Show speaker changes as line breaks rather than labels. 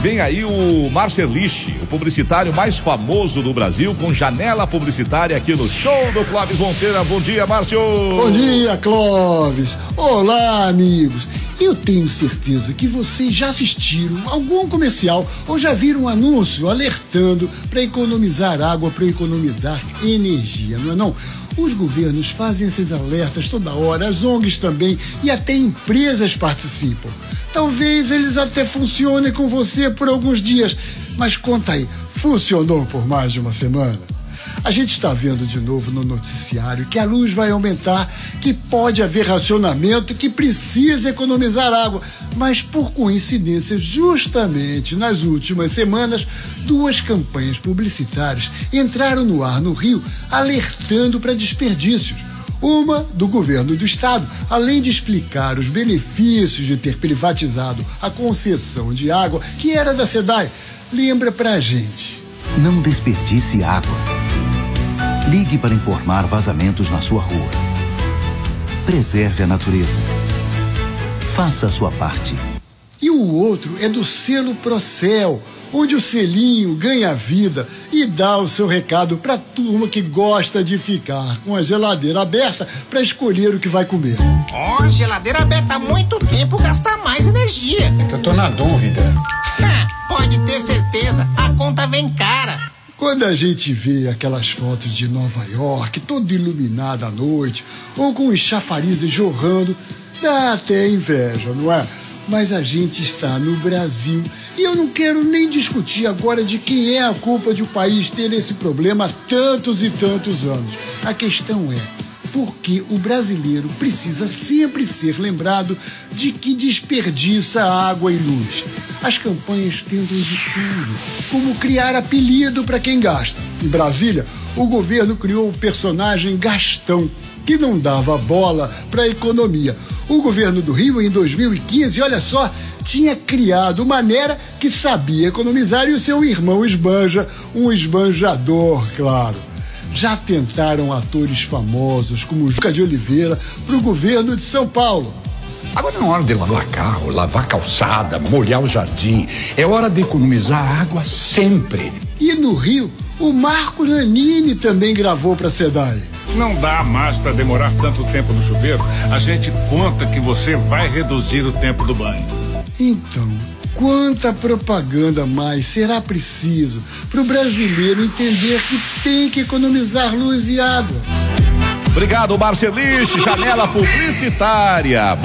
Vem aí o Marceliche, o publicitário mais famoso do Brasil, com janela publicitária aqui no show do Clóvis Monteira. Bom dia, Márcio!
Bom dia, Clóvis! Olá, amigos! Eu tenho certeza que vocês já assistiram algum comercial ou já viram um anúncio alertando para economizar água, para economizar energia, não é não? Os governos fazem esses alertas toda hora, as ONGs também e até empresas participam. Talvez eles até funcionem com você por alguns dias, mas conta aí, funcionou por mais de uma semana? A gente está vendo de novo no noticiário que a luz vai aumentar, que pode haver racionamento, que precisa economizar água. Mas, por coincidência, justamente nas últimas semanas, duas campanhas publicitárias entraram no ar no Rio alertando para desperdícios. Uma do governo do estado, além de explicar os benefícios de ter privatizado a concessão de água que era da SEDAI, lembra pra gente.
Não desperdice água. Ligue para informar vazamentos na sua rua. Preserve a natureza. Faça a sua parte.
E o outro é do selo Procel, onde o selinho ganha vida e dá o seu recado para a turma que gosta de ficar com a geladeira aberta para escolher o que vai comer.
Ó, oh, geladeira aberta há muito tempo gasta mais energia.
É que eu tô na dúvida.
Pode ter certeza, a conta vem cara.
Quando a gente vê aquelas fotos de Nova York, toda iluminada à noite, ou com os chafarizes jorrando, dá até inveja, não é? Mas a gente está no Brasil e eu não quero nem discutir agora de quem é a culpa de o país ter esse problema há tantos e tantos anos. A questão é, porque o brasileiro precisa sempre ser lembrado de que desperdiça água e luz. As campanhas tentam de tudo, como criar apelido para quem gasta. Em Brasília, o governo criou o personagem Gastão, que não dava bola para a economia. O governo do Rio, em 2015, olha só, tinha criado maneira que sabia economizar e o seu irmão esbanja, um esbanjador, claro já tentaram atores famosos como Juca de Oliveira para o governo de São Paulo.
Agora não é hora de lavar carro, lavar calçada, molhar o jardim. É hora de economizar água sempre.
E no Rio, o Marco Nanini também gravou para a SEDAI.
Não dá mais para demorar tanto tempo no chuveiro. A gente conta que você vai reduzir o tempo do banho.
Então, Quanta propaganda mais será preciso para o brasileiro entender que tem que economizar luz e água?
Obrigado, Marceliche, janela publicitária.